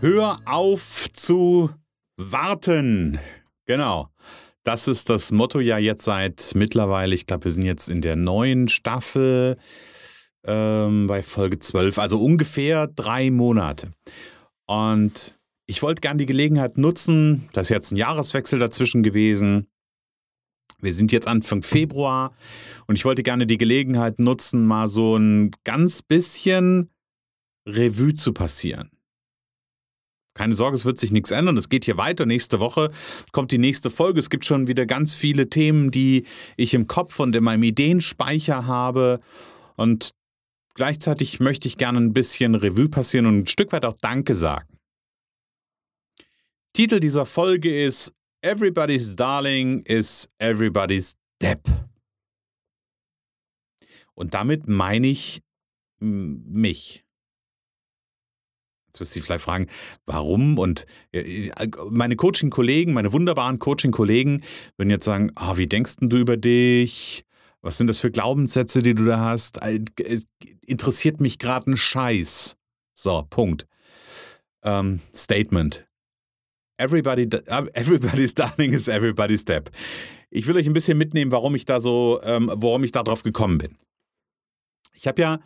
Hör auf zu warten. Genau. Das ist das Motto ja jetzt seit mittlerweile, ich glaube, wir sind jetzt in der neuen Staffel ähm, bei Folge 12, also ungefähr drei Monate. Und ich wollte gerne die Gelegenheit nutzen, da ist jetzt ein Jahreswechsel dazwischen gewesen. Wir sind jetzt Anfang Februar und ich wollte gerne die Gelegenheit nutzen, mal so ein ganz bisschen Revue zu passieren. Keine Sorge, es wird sich nichts ändern. Es geht hier weiter. Nächste Woche kommt die nächste Folge. Es gibt schon wieder ganz viele Themen, die ich im Kopf und in meinem Ideenspeicher habe. Und gleichzeitig möchte ich gerne ein bisschen Revue passieren und ein Stück weit auch Danke sagen. Titel dieser Folge ist Everybody's Darling is Everybody's Depp. Und damit meine ich mich. Jetzt wirst du dich vielleicht fragen, warum? Und äh, meine Coaching-Kollegen, meine wunderbaren Coaching-Kollegen würden jetzt sagen, oh, wie denkst du über dich? Was sind das für Glaubenssätze, die du da hast? Es interessiert mich gerade ein Scheiß. So, Punkt. Ähm, Statement. Everybody, everybody's darling is everybody's step. Ich will euch ein bisschen mitnehmen, warum ich da so, ähm, warum ich da drauf gekommen bin. Ich habe ja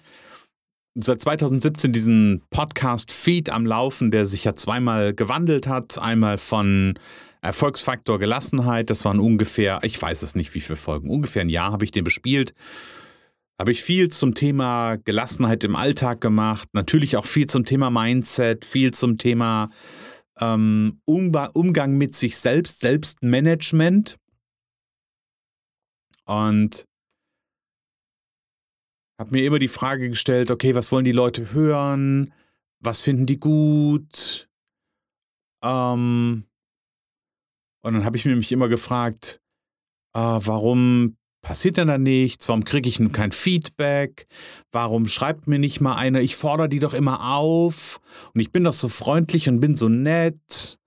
seit 2017 diesen Podcast-Feed am Laufen, der sich ja zweimal gewandelt hat. Einmal von Erfolgsfaktor Gelassenheit, das waren ungefähr, ich weiß es nicht, wie viele Folgen, ungefähr ein Jahr habe ich den bespielt. Habe ich viel zum Thema Gelassenheit im Alltag gemacht, natürlich auch viel zum Thema Mindset, viel zum Thema ähm, Umgang mit sich selbst, Selbstmanagement. Und habe mir immer die Frage gestellt, okay, was wollen die Leute hören? Was finden die gut? Ähm, und dann habe ich mir mich immer gefragt, äh, warum passiert denn da nichts? Warum kriege ich kein Feedback? Warum schreibt mir nicht mal einer? Ich fordere die doch immer auf und ich bin doch so freundlich und bin so nett.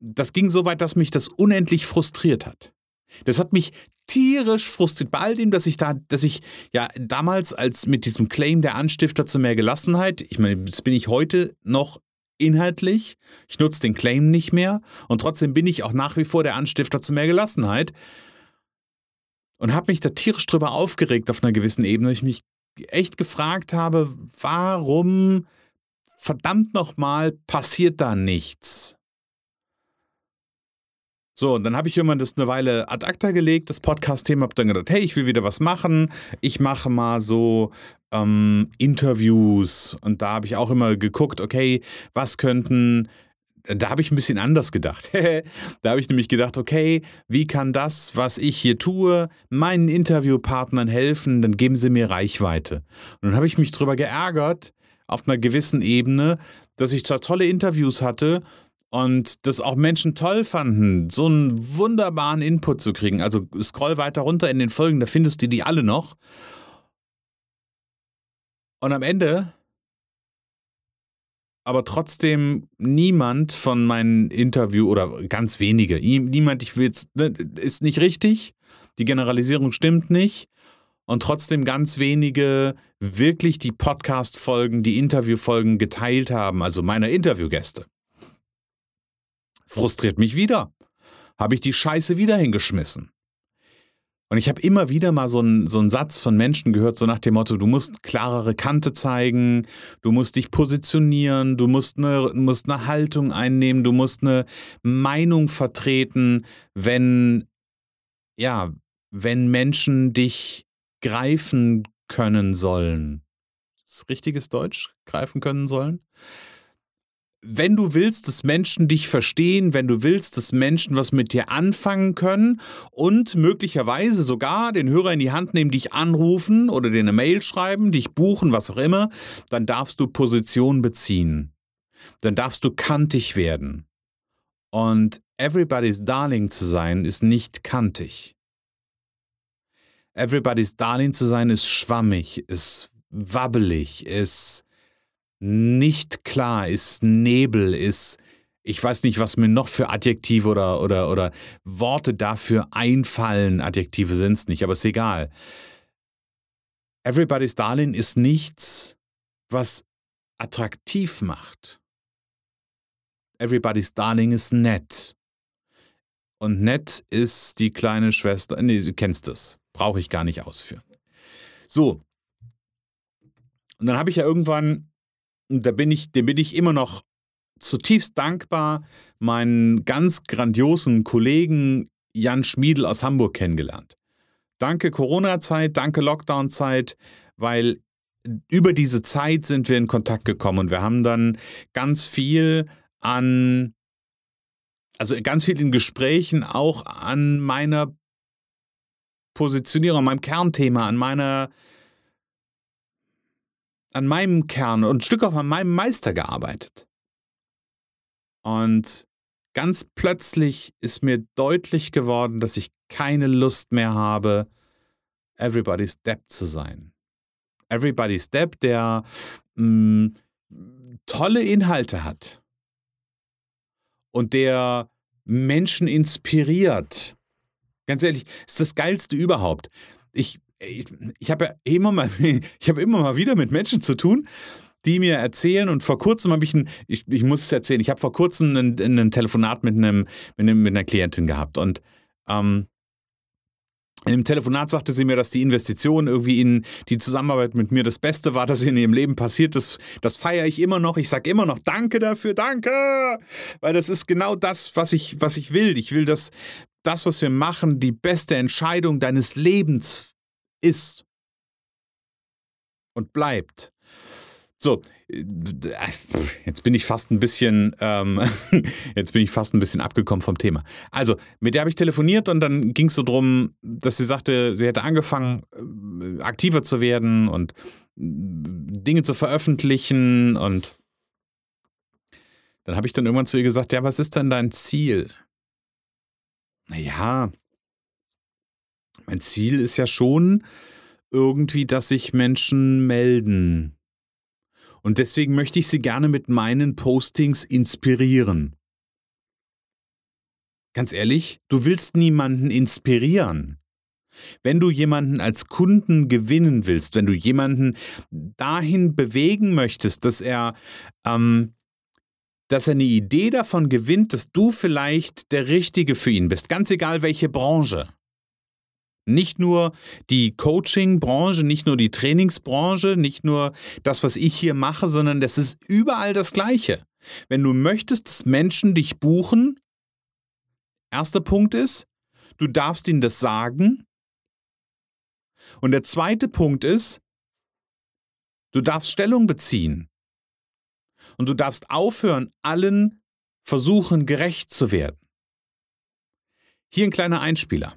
Das ging so weit, dass mich das unendlich frustriert hat. Das hat mich tierisch frustriert bei all dem, dass ich da, dass ich ja damals als mit diesem Claim der Anstifter zu mehr Gelassenheit, ich meine, das bin ich heute noch inhaltlich, ich nutze den Claim nicht mehr und trotzdem bin ich auch nach wie vor der Anstifter zu mehr Gelassenheit und habe mich da tierisch drüber aufgeregt auf einer gewissen Ebene, ich mich echt gefragt habe, warum verdammt nochmal passiert da nichts? So, und dann habe ich irgendwann das eine Weile ad acta gelegt, das Podcast-Thema, habe dann gedacht, hey, ich will wieder was machen. Ich mache mal so ähm, Interviews. Und da habe ich auch immer geguckt, okay, was könnten da habe ich ein bisschen anders gedacht. da habe ich nämlich gedacht, okay, wie kann das, was ich hier tue, meinen Interviewpartnern helfen? Dann geben sie mir Reichweite. Und dann habe ich mich darüber geärgert, auf einer gewissen Ebene, dass ich zwar tolle Interviews hatte und das auch Menschen toll fanden, so einen wunderbaren Input zu kriegen. Also scroll weiter runter in den Folgen, da findest du die alle noch. Und am Ende aber trotzdem niemand von meinen Interview oder ganz wenige, niemand, ich will jetzt, ne, ist nicht richtig, die Generalisierung stimmt nicht und trotzdem ganz wenige wirklich die Podcast-Folgen, die Interview-Folgen geteilt haben, also meiner Interviewgäste frustriert mich wieder. Habe ich die Scheiße wieder hingeschmissen. Und ich habe immer wieder mal so einen, so einen Satz von Menschen gehört, so nach dem Motto, du musst klarere Kante zeigen, du musst dich positionieren, du musst eine, musst eine Haltung einnehmen, du musst eine Meinung vertreten, wenn, ja, wenn Menschen dich greifen können sollen. Das ist richtiges Deutsch? Greifen können sollen? Wenn du willst, dass Menschen dich verstehen, wenn du willst, dass Menschen was mit dir anfangen können und möglicherweise sogar den Hörer in die Hand nehmen, dich anrufen oder dir eine Mail schreiben, dich buchen, was auch immer, dann darfst du Position beziehen. dann darfst du kantig werden. Und Everybody's Darling zu sein, ist nicht kantig. Everybody's Darling zu sein, ist schwammig, ist wabbelig, ist nicht klar, ist Nebel, ist, ich weiß nicht, was mir noch für Adjektive oder, oder, oder Worte dafür einfallen. Adjektive sind es nicht, aber ist egal. Everybody's Darling ist nichts, was attraktiv macht. Everybody's Darling ist nett. Und nett ist die kleine Schwester. Nee, du kennst es. Brauche ich gar nicht ausführen. So. Und dann habe ich ja irgendwann, da bin ich, dem bin ich immer noch zutiefst dankbar, meinen ganz grandiosen Kollegen Jan Schmiedel aus Hamburg kennengelernt. Danke Corona-Zeit, danke Lockdown-Zeit, weil über diese Zeit sind wir in Kontakt gekommen und wir haben dann ganz viel an, also ganz viel in Gesprächen auch an meiner Positionierung, an meinem Kernthema, an meiner, an meinem Kern und ein Stück auch an meinem Meister gearbeitet. Und ganz plötzlich ist mir deutlich geworden, dass ich keine Lust mehr habe, Everybody's Depp zu sein. Everybody's Depp, der mh, mm, tolle Inhalte hat und der Menschen inspiriert. Ganz ehrlich, ist das Geilste überhaupt. Ich, ich, ich habe ja immer mal, ich habe immer mal wieder mit Menschen zu tun, die mir erzählen und vor kurzem habe ich ein, ich, ich muss es erzählen, ich habe vor kurzem ein, ein Telefonat mit, einem, mit, einem, mit einer Klientin gehabt und ähm, im Telefonat sagte sie mir, dass die Investition irgendwie in die Zusammenarbeit mit mir das Beste war, das in ihrem Leben passiert ist. Das feiere ich immer noch. Ich sage immer noch Danke dafür, danke! Weil das ist genau das, was ich, was ich will. Ich will, dass das, was wir machen, die beste Entscheidung deines Lebens ist und bleibt. So, äh, jetzt bin ich fast ein bisschen, ähm, jetzt bin ich fast ein bisschen abgekommen vom Thema. Also, mit der habe ich telefoniert und dann ging es so drum, dass sie sagte, sie hätte angefangen, äh, aktiver zu werden und äh, Dinge zu veröffentlichen und dann habe ich dann irgendwann zu ihr gesagt, ja, was ist denn dein Ziel? Naja, mein Ziel ist ja schon irgendwie, dass sich Menschen melden und deswegen möchte ich Sie gerne mit meinen Postings inspirieren. Ganz ehrlich, du willst niemanden inspirieren. Wenn du jemanden als Kunden gewinnen willst, wenn du jemanden dahin bewegen möchtest, dass er, ähm, dass er eine Idee davon gewinnt, dass du vielleicht der Richtige für ihn bist, ganz egal welche Branche, nicht nur die Coaching-Branche, nicht nur die Trainingsbranche, nicht nur das, was ich hier mache, sondern das ist überall das Gleiche. Wenn du möchtest, dass Menschen dich buchen, erster Punkt ist, du darfst ihnen das sagen. Und der zweite Punkt ist, du darfst Stellung beziehen. Und du darfst aufhören, allen Versuchen gerecht zu werden. Hier ein kleiner Einspieler.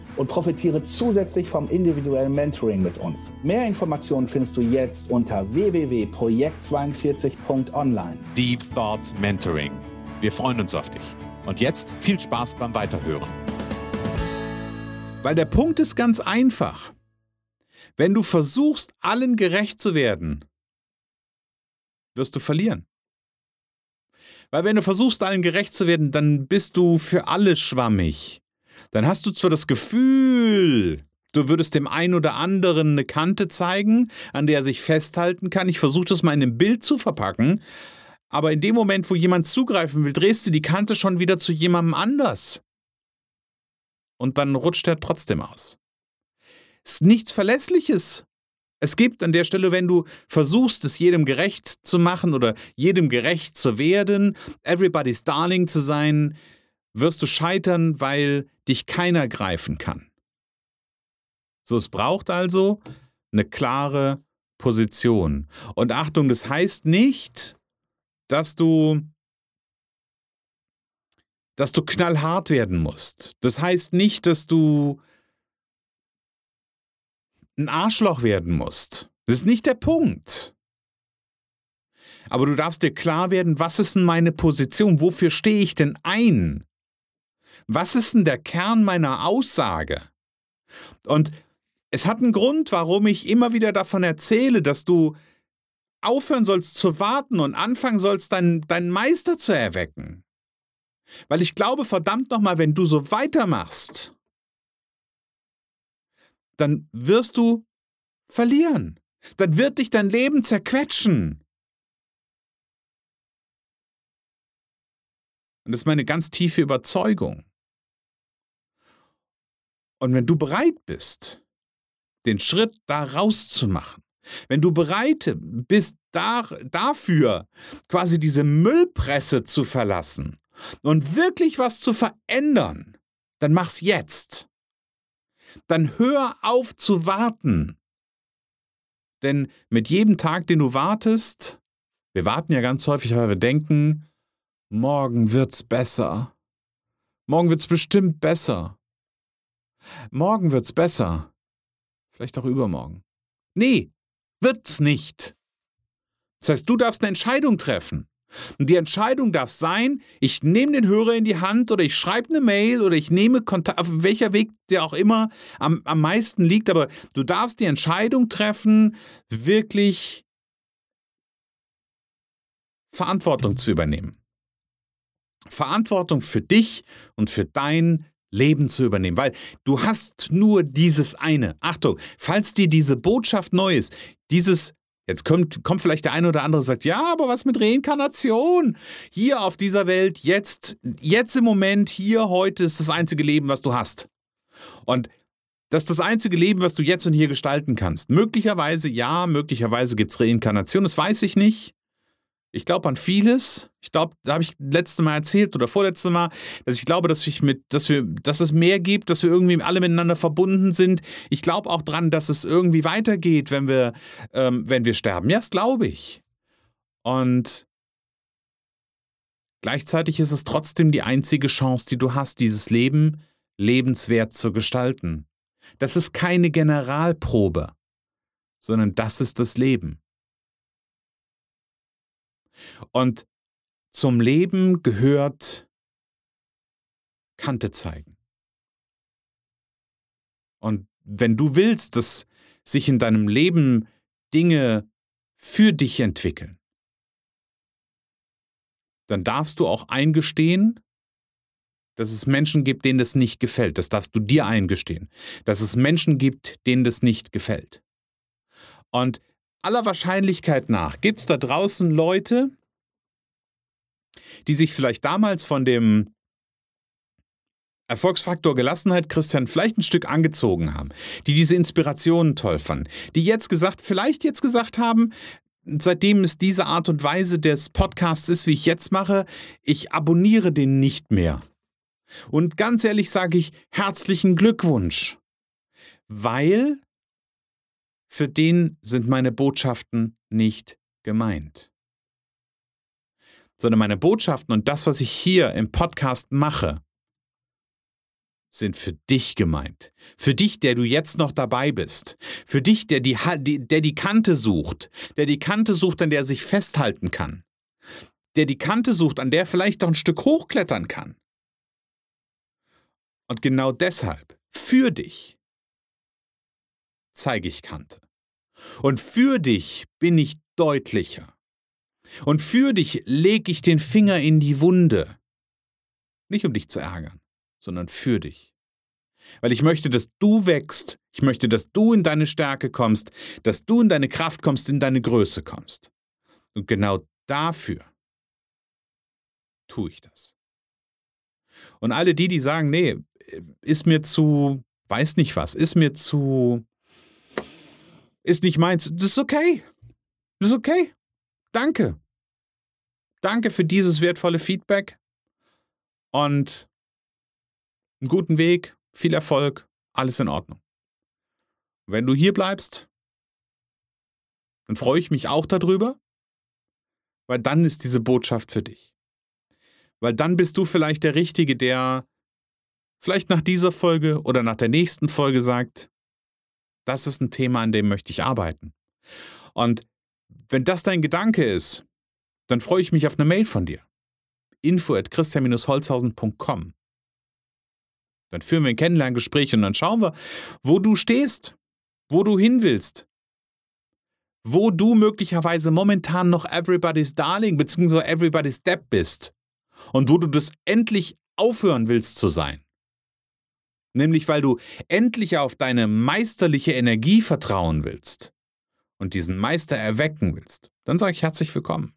und profitiere zusätzlich vom individuellen Mentoring mit uns. Mehr Informationen findest du jetzt unter www.projekt42.online. Deep Thought Mentoring. Wir freuen uns auf dich. Und jetzt viel Spaß beim Weiterhören. Weil der Punkt ist ganz einfach. Wenn du versuchst, allen gerecht zu werden, wirst du verlieren. Weil wenn du versuchst, allen gerecht zu werden, dann bist du für alle schwammig dann hast du zwar das Gefühl, du würdest dem einen oder anderen eine Kante zeigen, an der er sich festhalten kann. Ich versuche das mal in einem Bild zu verpacken. Aber in dem Moment, wo jemand zugreifen will, drehst du die Kante schon wieder zu jemandem anders. Und dann rutscht er trotzdem aus. Ist nichts Verlässliches. Es gibt an der Stelle, wenn du versuchst, es jedem gerecht zu machen oder jedem gerecht zu werden, everybody's darling zu sein, wirst du scheitern, weil dich keiner greifen kann. So, es braucht also eine klare Position. Und Achtung, das heißt nicht, dass du dass du knallhart werden musst. Das heißt nicht, dass du ein Arschloch werden musst. Das ist nicht der Punkt. Aber du darfst dir klar werden, was ist denn meine Position? Wofür stehe ich denn ein? Was ist denn der Kern meiner Aussage? Und es hat einen Grund, warum ich immer wieder davon erzähle, dass du aufhören sollst zu warten und anfangen sollst, deinen, deinen Meister zu erwecken. Weil ich glaube, verdammt nochmal, wenn du so weitermachst, dann wirst du verlieren. Dann wird dich dein Leben zerquetschen. Und das ist meine ganz tiefe Überzeugung. Und wenn du bereit bist, den Schritt da rauszumachen, wenn du bereit bist, da, dafür quasi diese Müllpresse zu verlassen und wirklich was zu verändern, dann mach's jetzt. Dann hör auf zu warten. Denn mit jedem Tag, den du wartest, wir warten ja ganz häufig, weil wir denken, morgen wird's besser. Morgen wird's bestimmt besser. Morgen wird's besser. Vielleicht auch übermorgen. Nee, wird's nicht. Das heißt, du darfst eine Entscheidung treffen. Und die Entscheidung darf sein, ich nehme den Hörer in die Hand oder ich schreibe eine Mail oder ich nehme Kontakt, auf welcher Weg der auch immer am, am meisten liegt, aber du darfst die Entscheidung treffen, wirklich Verantwortung zu übernehmen. Verantwortung für dich und für dein Leben zu übernehmen, weil du hast nur dieses eine. Achtung, falls dir diese Botschaft neu ist, dieses Jetzt kommt, kommt vielleicht der eine oder andere und sagt, ja, aber was mit Reinkarnation? Hier auf dieser Welt, jetzt, jetzt im Moment, hier, heute ist das einzige Leben, was du hast. Und das ist das einzige Leben, was du jetzt und hier gestalten kannst. Möglicherweise ja, möglicherweise gibt es Reinkarnation, das weiß ich nicht. Ich glaube an vieles. Ich glaube, da habe ich letzte Mal erzählt oder vorletzte Mal, dass ich glaube, dass ich mit, dass wir, dass es mehr gibt, dass wir irgendwie alle miteinander verbunden sind. Ich glaube auch dran, dass es irgendwie weitergeht, wenn wir, ähm, wenn wir sterben. Ja, das glaube ich. Und gleichzeitig ist es trotzdem die einzige Chance, die du hast, dieses Leben lebenswert zu gestalten. Das ist keine Generalprobe, sondern das ist das Leben. Und zum Leben gehört Kante zeigen. Und wenn du willst, dass sich in deinem Leben Dinge für dich entwickeln, dann darfst du auch eingestehen, dass es Menschen gibt, denen das nicht gefällt. Das darfst du dir eingestehen. Dass es Menschen gibt, denen das nicht gefällt. Und aller Wahrscheinlichkeit nach gibt es da draußen Leute, die sich vielleicht damals von dem Erfolgsfaktor Gelassenheit Christian vielleicht ein Stück angezogen haben, die diese Inspirationen toll fanden, die jetzt gesagt, vielleicht jetzt gesagt haben, seitdem es diese Art und Weise des Podcasts ist, wie ich jetzt mache, ich abonniere den nicht mehr. Und ganz ehrlich sage ich herzlichen Glückwunsch, weil für den sind meine Botschaften nicht gemeint. Sondern meine Botschaften und das, was ich hier im Podcast mache, sind für dich gemeint. Für dich, der du jetzt noch dabei bist. Für dich, der die, der die Kante sucht. Der die Kante sucht, an der er sich festhalten kann. Der die Kante sucht, an der er vielleicht doch ein Stück hochklettern kann. Und genau deshalb, für dich, zeige ich Kante. Und für dich bin ich deutlicher. Und für dich lege ich den Finger in die Wunde. Nicht um dich zu ärgern, sondern für dich. Weil ich möchte, dass du wächst. Ich möchte, dass du in deine Stärke kommst, dass du in deine Kraft kommst, in deine Größe kommst. Und genau dafür tue ich das. Und alle die, die sagen, nee, ist mir zu, weiß nicht was, ist mir zu ist nicht meins. Das ist okay. Das ist okay. Danke. Danke für dieses wertvolle Feedback. Und einen guten Weg, viel Erfolg, alles in Ordnung. Wenn du hier bleibst, dann freue ich mich auch darüber, weil dann ist diese Botschaft für dich. Weil dann bist du vielleicht der Richtige, der vielleicht nach dieser Folge oder nach der nächsten Folge sagt, das ist ein Thema, an dem möchte ich arbeiten. Und wenn das dein Gedanke ist, dann freue ich mich auf eine Mail von dir. info at christian-holzhausen.com Dann führen wir ein Kennenlerngespräch und dann schauen wir, wo du stehst, wo du hin willst, wo du möglicherweise momentan noch everybody's darling bzw. everybody's step bist und wo du das endlich aufhören willst zu sein. Nämlich weil du endlich auf deine meisterliche Energie vertrauen willst und diesen Meister erwecken willst, dann sage ich herzlich willkommen.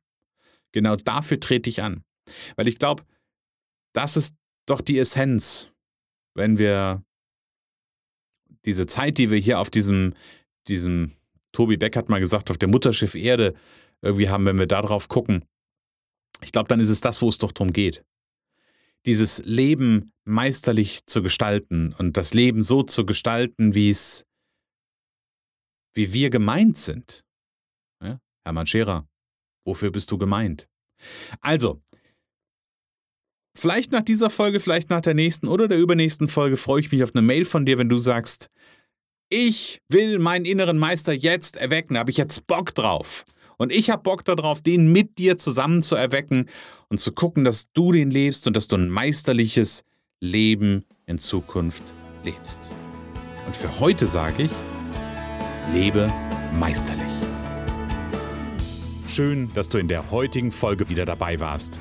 Genau dafür trete ich an. Weil ich glaube, das ist doch die Essenz, wenn wir diese Zeit, die wir hier auf diesem, diesem, Tobi Beck hat mal gesagt, auf der Mutterschiff Erde irgendwie haben, wenn wir da drauf gucken, ich glaube, dann ist es das, wo es doch darum geht. Dieses Leben meisterlich zu gestalten und das Leben so zu gestalten, wie es, wie wir gemeint sind. Ja? Hermann Scherer, wofür bist du gemeint? Also, vielleicht nach dieser Folge, vielleicht nach der nächsten oder der übernächsten Folge freue ich mich auf eine Mail von dir, wenn du sagst, ich will meinen inneren Meister jetzt erwecken, da habe ich jetzt Bock drauf. Und ich habe Bock darauf, den mit dir zusammen zu erwecken und zu gucken, dass du den lebst und dass du ein meisterliches Leben in Zukunft lebst. Und für heute sage ich, lebe meisterlich. Schön, dass du in der heutigen Folge wieder dabei warst.